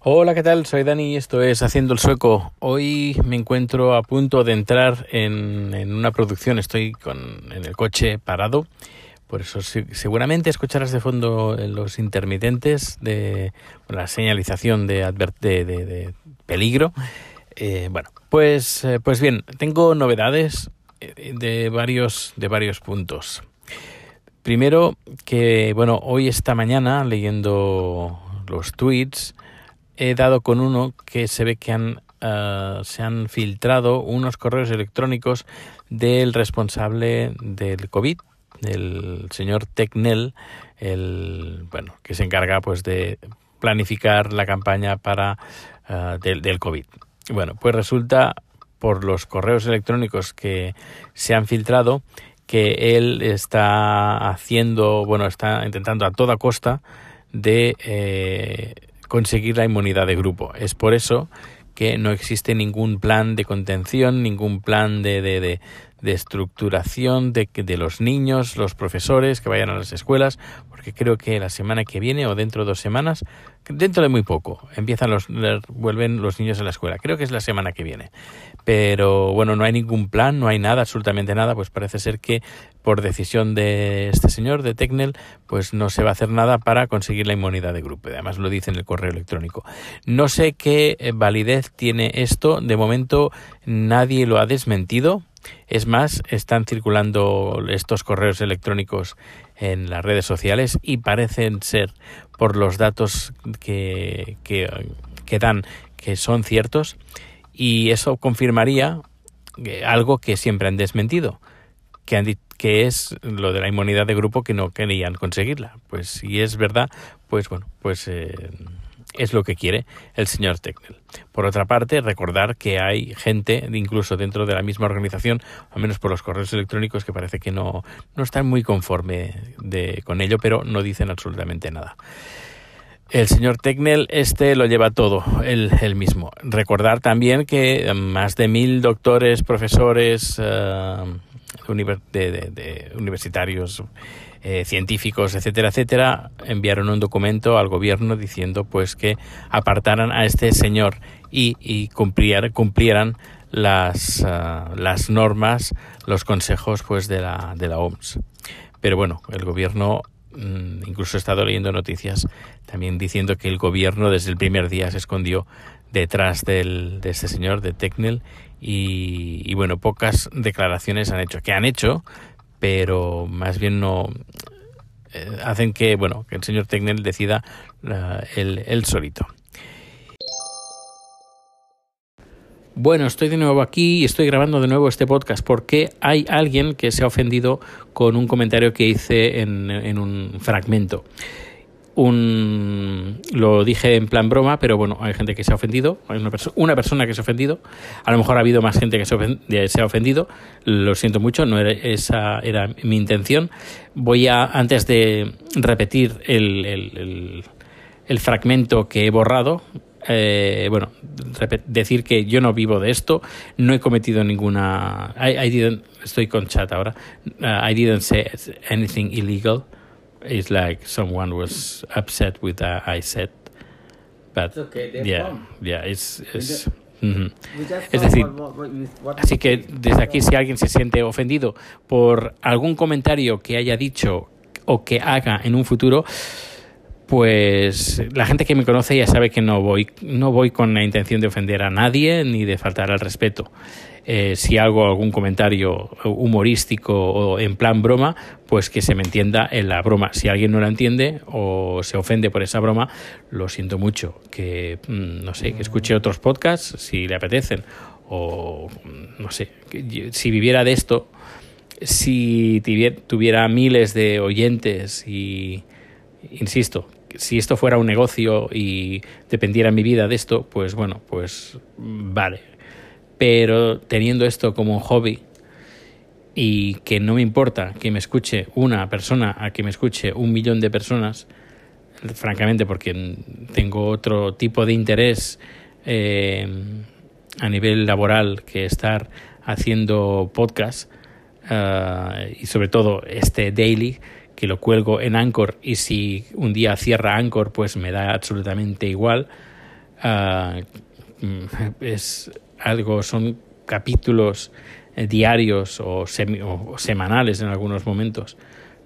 Hola, ¿qué tal? Soy Dani y esto es Haciendo el Sueco. Hoy me encuentro a punto de entrar en, en una producción. Estoy con, en el coche parado. Por eso seguramente escucharás de fondo los intermitentes de la señalización de, de, de peligro. Eh, bueno, pues, eh, pues bien, tengo novedades eh, de varios, de varios puntos. Primero que, bueno, hoy esta mañana leyendo los tweets he dado con uno que se ve que han, uh, se han filtrado unos correos electrónicos del responsable del COVID, del señor Tecnel, el, bueno, que se encarga pues de planificar la campaña para uh, del, del COVID. Bueno, pues resulta por los correos electrónicos que se han filtrado que él está haciendo, bueno, está intentando a toda costa de eh, conseguir la inmunidad de grupo. Es por eso que no existe ningún plan de contención, ningún plan de, de, de, de estructuración de, de los niños, los profesores que vayan a las escuelas, porque creo que la semana que viene o dentro de dos semanas, dentro de muy poco, empiezan los, vuelven los niños a la escuela. Creo que es la semana que viene. Pero bueno, no hay ningún plan, no hay nada, absolutamente nada, pues parece ser que por decisión de este señor, de Tecnel, pues no se va a hacer nada para conseguir la inmunidad de grupo. Además lo dice en el correo electrónico. No sé qué validez tiene esto, de momento nadie lo ha desmentido. Es más, están circulando estos correos electrónicos en las redes sociales y parecen ser, por los datos que, que, dan, que son ciertos. Y eso confirmaría algo que siempre han desmentido, que, han, que es lo de la inmunidad de grupo que no querían conseguirla. Pues si es verdad, pues bueno, pues eh, es lo que quiere el señor Tecnel. Por otra parte, recordar que hay gente, incluso dentro de la misma organización, al menos por los correos electrónicos, que parece que no, no están muy conforme con ello, pero no dicen absolutamente nada. El señor Tecnel, este lo lleva todo, él, él mismo. Recordar también que más de mil doctores, profesores de universitarios, eh, científicos, etcétera, etcétera, enviaron un documento al gobierno diciendo pues que apartaran a este señor y, y cumplier, cumplieran las, uh, las normas, los consejos pues de la, de la OMS. Pero bueno, el gobierno incluso he estado leyendo noticias también diciendo que el gobierno desde el primer día se escondió detrás del, de este señor, de Tecnel, y, y, bueno, pocas declaraciones han hecho. que han hecho? Pero más bien no eh, hacen que, bueno, que el señor Tecnel decida uh, él, él solito. Bueno, estoy de nuevo aquí y estoy grabando de nuevo este podcast porque hay alguien que se ha ofendido con un comentario que hice en, en un fragmento. Un, lo dije en plan broma, pero bueno, hay gente que se ha ofendido, hay una, perso una persona que se ha ofendido, a lo mejor ha habido más gente que se, se ha ofendido, lo siento mucho, no era, esa era mi intención. Voy a, antes de repetir el, el fragmento que he borrado, eh, bueno, decir que yo no vivo de esto, no he cometido ninguna. I, I didn't, estoy con chat ahora. Uh, I didn't say anything illegal. It's like someone was upset with that I said. But It's okay, yeah, wrong. yeah, it's. it's just Es decir, Así que desde aquí si alguien se siente ofendido por algún comentario que haya dicho o que haga en un futuro, pues la gente que me conoce ya sabe que no voy, no voy con la intención de ofender a nadie ni de faltar al respeto. Eh, si hago algún comentario humorístico o en plan broma, pues que se me entienda en la broma. Si alguien no la entiende o se ofende por esa broma, lo siento mucho. Que, mm, no sé, que escuche otros podcasts si le apetecen. O, mm, no sé, si viviera de esto, si tuviera miles de oyentes y, insisto, si esto fuera un negocio y dependiera mi vida de esto, pues bueno, pues vale. Pero teniendo esto como un hobby y que no me importa que me escuche una persona a que me escuche un millón de personas, francamente porque tengo otro tipo de interés eh, a nivel laboral que estar haciendo podcast uh, y sobre todo este daily que lo cuelgo en Anchor y si un día cierra Anchor pues me da absolutamente igual ah, es algo, son capítulos eh, diarios o, o, semanales en algunos momentos,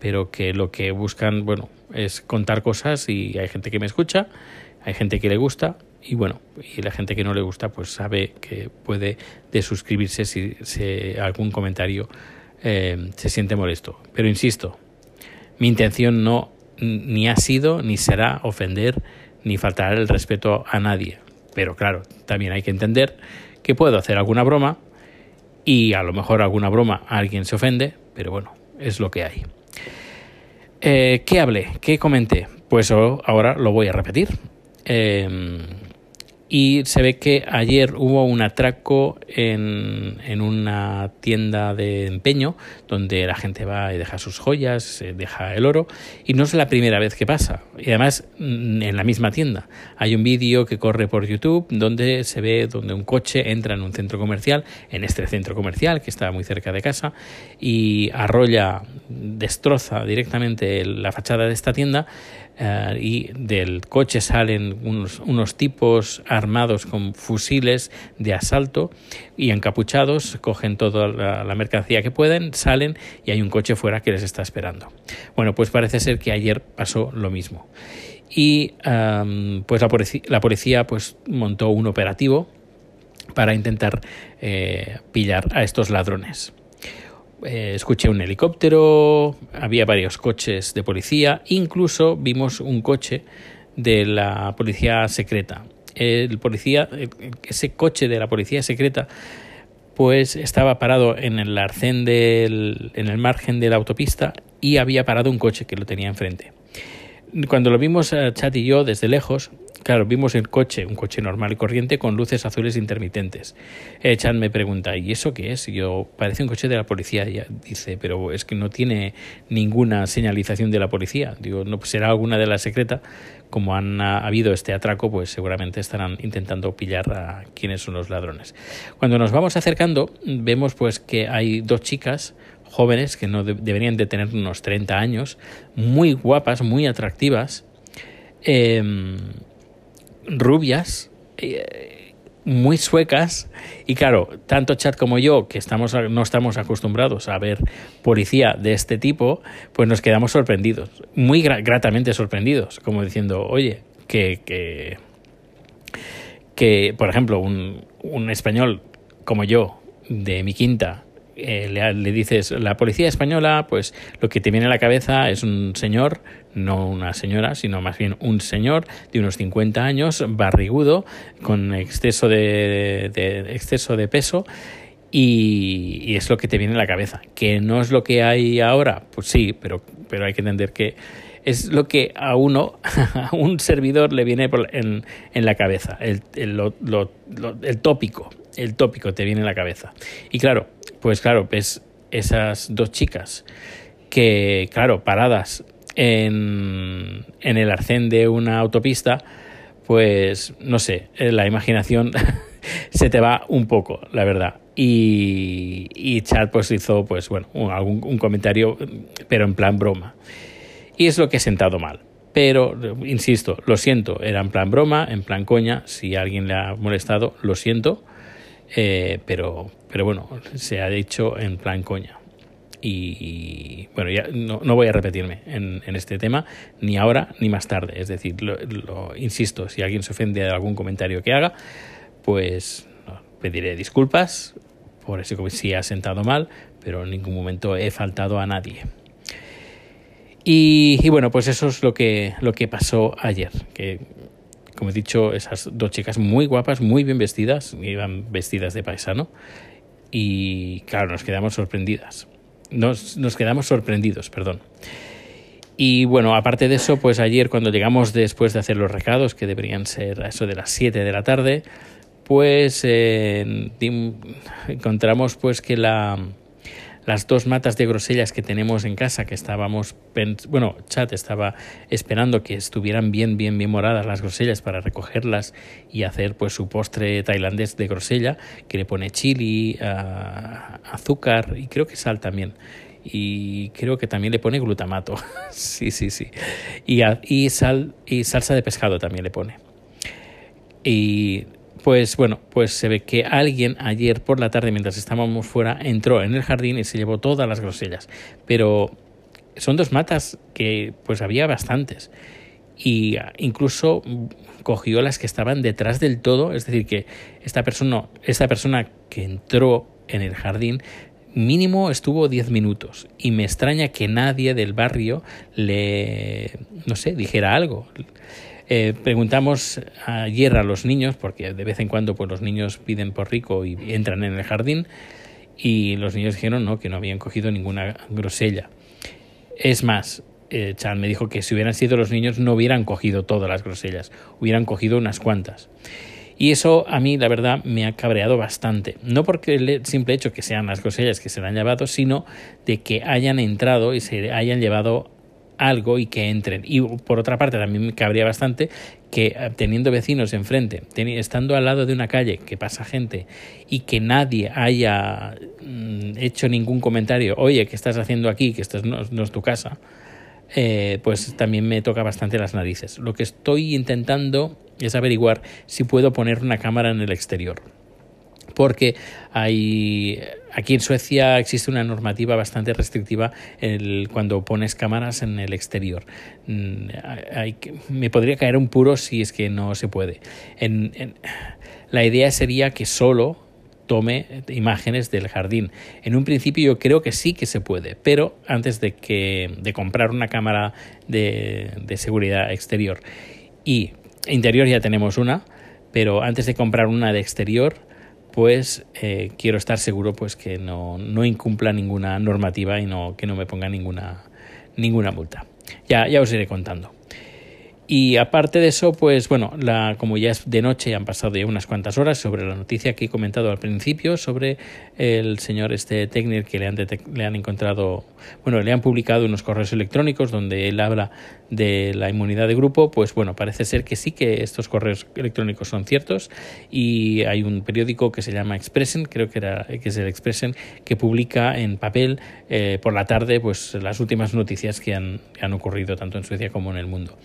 pero que lo que buscan, bueno, es contar cosas y hay gente que me escucha, hay gente que le gusta y bueno, y la gente que no le gusta pues sabe que puede desuscribirse si, si algún comentario eh, se siente molesto. Pero insisto, mi intención no ni ha sido ni será ofender ni faltar el respeto a nadie. Pero claro, también hay que entender que puedo hacer alguna broma y a lo mejor alguna broma a alguien se ofende, pero bueno, es lo que hay. Eh, ¿Qué hablé? ¿Qué comenté? Pues ahora lo voy a repetir. Eh, y se ve que ayer hubo un atraco en, en, una tienda de empeño donde la gente va y deja sus joyas, deja el oro y no es la primera vez que pasa. Y además mm, en la misma tienda. Hay un vídeo que corre por YouTube donde se ve donde un coche entra en un centro comercial, en este centro comercial que está muy cerca de casa y arrolla, destroza directamente la fachada de esta tienda eh, y del coche salen unos, unos, tipos armados con fusiles de asalto y encapuchados, cogen toda la, mercancía que pueden, salen y hay un coche fuera que les está esperando. Bueno, pues parece ser que ayer pasó lo mismo. Y pues la policía, la policía, pues montó un operativo para intentar eh, pillar a estos ladrones. Eh, escuché un helicóptero, había varios coches de policía, incluso vimos un coche de la policía secreta. El policía, ese coche de la policía secreta, pues estaba parado en el arcén del, en el margen de la autopista y había parado un coche que lo tenía enfrente. Cuando lo vimos eh, Chat y yo desde lejos, Claro, vimos el coche, un coche normal y corriente con luces azules intermitentes. Eh, me pregunta, ¿y eso qué es? Y yo, parece un coche de la policía. Dice, pero es que no tiene ninguna señalización de la policía. Digo, no, pues será alguna de la secreta. Como han habido este atraco, pues seguramente estarán intentando pillar a quienes son los ladrones. Cuando nos vamos acercando, vemos pues que hay dos chicas jóvenes que no deberían de tener unos 30 años, muy guapas, muy atractivas. Eh, rubias, eh, muy suecas, y claro, tanto Chat como yo, que estamos, no estamos acostumbrados a ver policía de este tipo, pues nos quedamos sorprendidos, muy gratamente sorprendidos, como diciendo, oye, que, que, que por ejemplo, un, un español como yo, de mi quinta, eh, le, dices la policía española, pues lo que te viene a la cabeza es un señor, no una señora, sino más bien un señor de unos 50 años, barrigudo, con exceso de, exceso de peso. Y, es lo que te viene a la cabeza. ¿Que no es lo que hay ahora? Pues sí, pero, pero hay que entender que es lo que a uno, a un servidor le viene en, en la cabeza, el, el, el tópico, el tópico te viene a la cabeza. Y claro, pues claro, ves esas dos chicas que, claro, paradas en, en el arcén de una autopista, pues no sé, eh, la imaginación se te va un poco, la verdad. Y, y Chad pues hizo pues bueno un, algún, un comentario, pero en plan broma. Y es lo que he sentado mal. Pero, insisto, lo siento, era en plan broma, en plan coña. Si alguien le ha molestado, lo siento. Eh, pero, pero bueno, se ha dicho en plan coña. Y, bueno, ya no, no, voy a repetirme en, este tema, ni ahora ni más tarde. Es decir, lo, insisto, si alguien se ofende de algún comentario que haga, pues pediré disculpas por eso si ha sentado mal, pero en ningún momento he faltado a nadie. Y, y, bueno, pues eso es lo que, lo que pasó ayer. Que como he dicho, esas dos chicas muy guapas, muy bien vestidas, iban vestidas de paisano. Y claro, nos quedamos sorprendidas. Nos, nos quedamos sorprendidos, perdón. Y bueno, aparte de eso, pues ayer cuando llegamos después de hacer los recados, que deberían ser a eso de las 7 de la tarde, pues eh, encontramos pues que la, las dos matas de grosellas que tenemos en casa, que estábamos, bueno, Chat estaba esperando que estuvieran bien, bien, bien moradas las grosellas para recogerlas y hacer pues su postre tailandés de grosella, que le pone chili, uh, azúcar y creo que sal también. Y creo que también le pone glutamato. sí, sí, sí. Y, y, sal, y salsa de pescado también le pone. Y pues bueno, pues se ve que alguien ayer por la tarde, mientras estábamos fuera, entró en el jardín y se llevó todas las grosellas. Pero son dos matas que pues había bastantes. Y incluso cogió las que estaban detrás del todo, es decir, que esta persona, esta persona que entró en el jardín mínimo estuvo 10 minutos y me extraña que nadie del barrio le, no sé, dijera algo. Eh, preguntamos ayer a los niños, porque de vez en cuando pues, los niños piden por rico y entran en el jardín, y los niños dijeron no, que no habían cogido ninguna grosella. Es más, eh, Chan me dijo que si hubieran sido los niños no hubieran cogido todas las grosellas, hubieran cogido unas cuantas. Y eso a mí, la verdad, me ha cabreado bastante. No porque el simple hecho que sean las grosellas que se le han llevado, sino de que hayan entrado y se hayan llevado algo y que entren. Y por otra parte, también me cabría bastante que eh, teniendo vecinos enfrente, estando al lado de una calle que pasa gente y que nadie haya mm, hecho ningún comentario, oye, ¿qué estás haciendo aquí? Que esto no, es tu casa. Eh, pues también me toca bastante las narices. Lo que estoy intentando es averiguar si puedo poner una cámara en el exterior porque hay aquí en Suecia existe una normativa bastante restrictiva el, cuando pones cámaras en el exterior. Mm, me podría caer un puro si es que no se puede. La idea sería que solo tome imágenes del jardín. En un principio yo creo que sí que se puede, pero antes de que de comprar una cámara de seguridad exterior y interior ya tenemos una, pero antes de comprar una de exterior pues eh, quiero estar seguro pues que no, no, incumpla ninguna normativa y no, que no me ponga ninguna, ninguna multa. Ya, ya os iré contando. Y aparte de eso, pues bueno, la, como ya es de noche, han pasado ya unas cuantas horas sobre la noticia que he comentado al principio sobre el señor este Techner que le han, le han encontrado, bueno, le han publicado unos correos electrónicos donde él habla de la inmunidad de grupo, pues bueno, parece ser que sí que estos correos electrónicos son ciertos. Y hay un periódico que se llama Expressen, creo que era que es el Expressen, que publica en papel eh, por la tarde pues las últimas noticias que han, que han ocurrido tanto en Suecia como en el mundo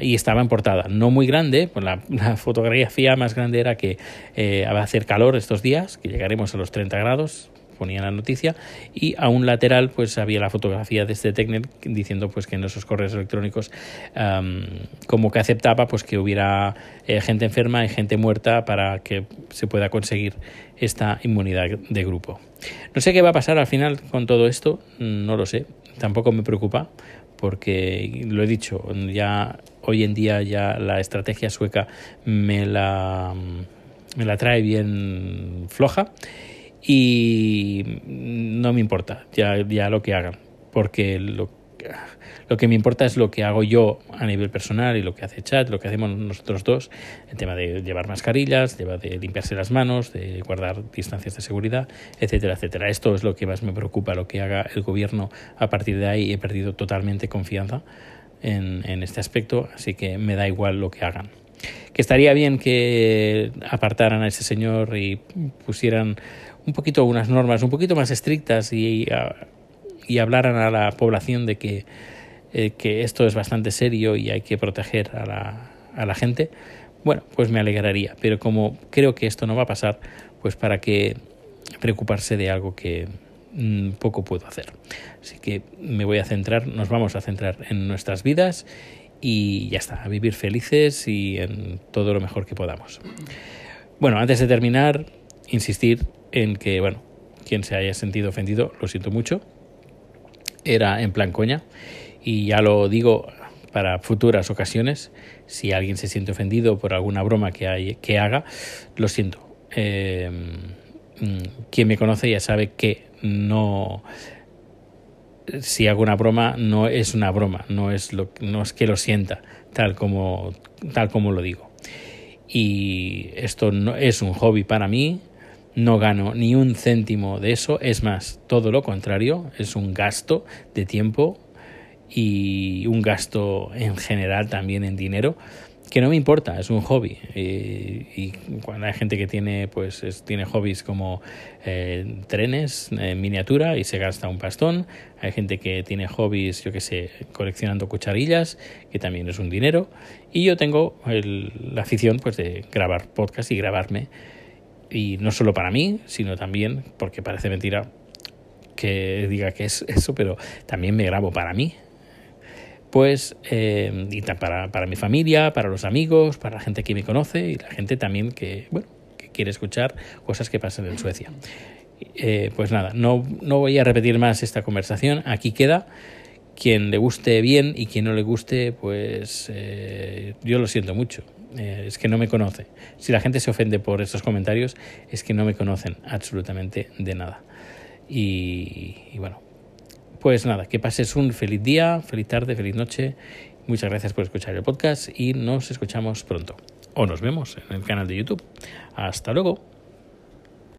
y estaba en portada, no muy grande, pues la, fotografía más grande era que eh, va a hacer calor estos días, que llegaremos a los 30 grados, ponía la noticia, y a un lateral pues había la fotografía de este técnico diciendo pues que en esos correos electrónicos como que aceptaba pues que hubiera eh, gente enferma y gente muerta para que se pueda conseguir esta inmunidad de grupo. No sé qué va a pasar al final con todo esto, no lo sé, tampoco me preocupa porque lo he dicho, ya hoy en día ya la estrategia sueca me la, me la trae bien floja y no me importa ya, ya lo que hagan, porque lo, lo que me importa es lo que hago yo a nivel personal y lo que hace Chat, lo que hacemos nosotros dos, el tema de llevar mascarillas, de limpiarse las manos, de guardar distancias de seguridad, etcétera, etcétera. Esto es lo que más me preocupa, lo que haga el gobierno. A partir de ahí he perdido totalmente confianza en, en este aspecto, así que me da igual lo que hagan que estaría bien que apartaran a ese señor y pusieran un poquito unas normas un poquito más estrictas y, y hablaran a la población de que eh, que esto es bastante serio y hay que proteger a la, a la gente, bueno, pues me alegraría. Pero como creo que esto no va a pasar, pues para qué preocuparse de algo que mm, poco puedo hacer. Así que me voy a centrar, nos vamos a centrar en nuestras vidas y ya está, a vivir felices y en todo lo mejor que podamos. Bueno, antes de terminar, insistir en que, bueno, quien se haya sentido ofendido, lo siento mucho. Era en plan coña y ya lo digo para futuras ocasiones, si alguien se siente ofendido por alguna broma que, hay, que haga, lo siento. Eh, mm, quien me conoce ya sabe que no si hago una broma no es una broma, no es lo no es que lo sienta tal como tal como lo digo. Y esto no es un hobby para mí, no gano ni un céntimo de eso, es más, todo lo contrario, es un gasto de tiempo y un gasto en general también en dinero que no me importa, es un hobby. Y, cuando hay gente que tiene, pues, tiene hobbies como eh, trenes en miniatura y se gasta un pastón, hay gente que tiene hobbies, yo que sé, coleccionando cucharillas, que también es un dinero, y yo tengo la afición pues de grabar podcast y grabarme, y no solo para mí, sino también, porque parece mentira que diga que es eso, pero también me grabo para mí, pues eh, y para, para mi familia, para los amigos, para la gente que me conoce y la gente también que, bueno, que quiere escuchar cosas que pasan en Suecia. Eh, pues nada, no, no voy a repetir más esta conversación, aquí queda. Quien le guste bien y quien no le guste, pues eh, yo lo siento mucho. es que no me conoce. Si la gente se ofende por estos comentarios, es que no me conocen absolutamente de nada. y bueno, pues nada, que pases un feliz día, feliz tarde, feliz noche. Muchas gracias por escuchar el podcast y nos escuchamos pronto. O nos vemos en el canal de YouTube. Hasta luego.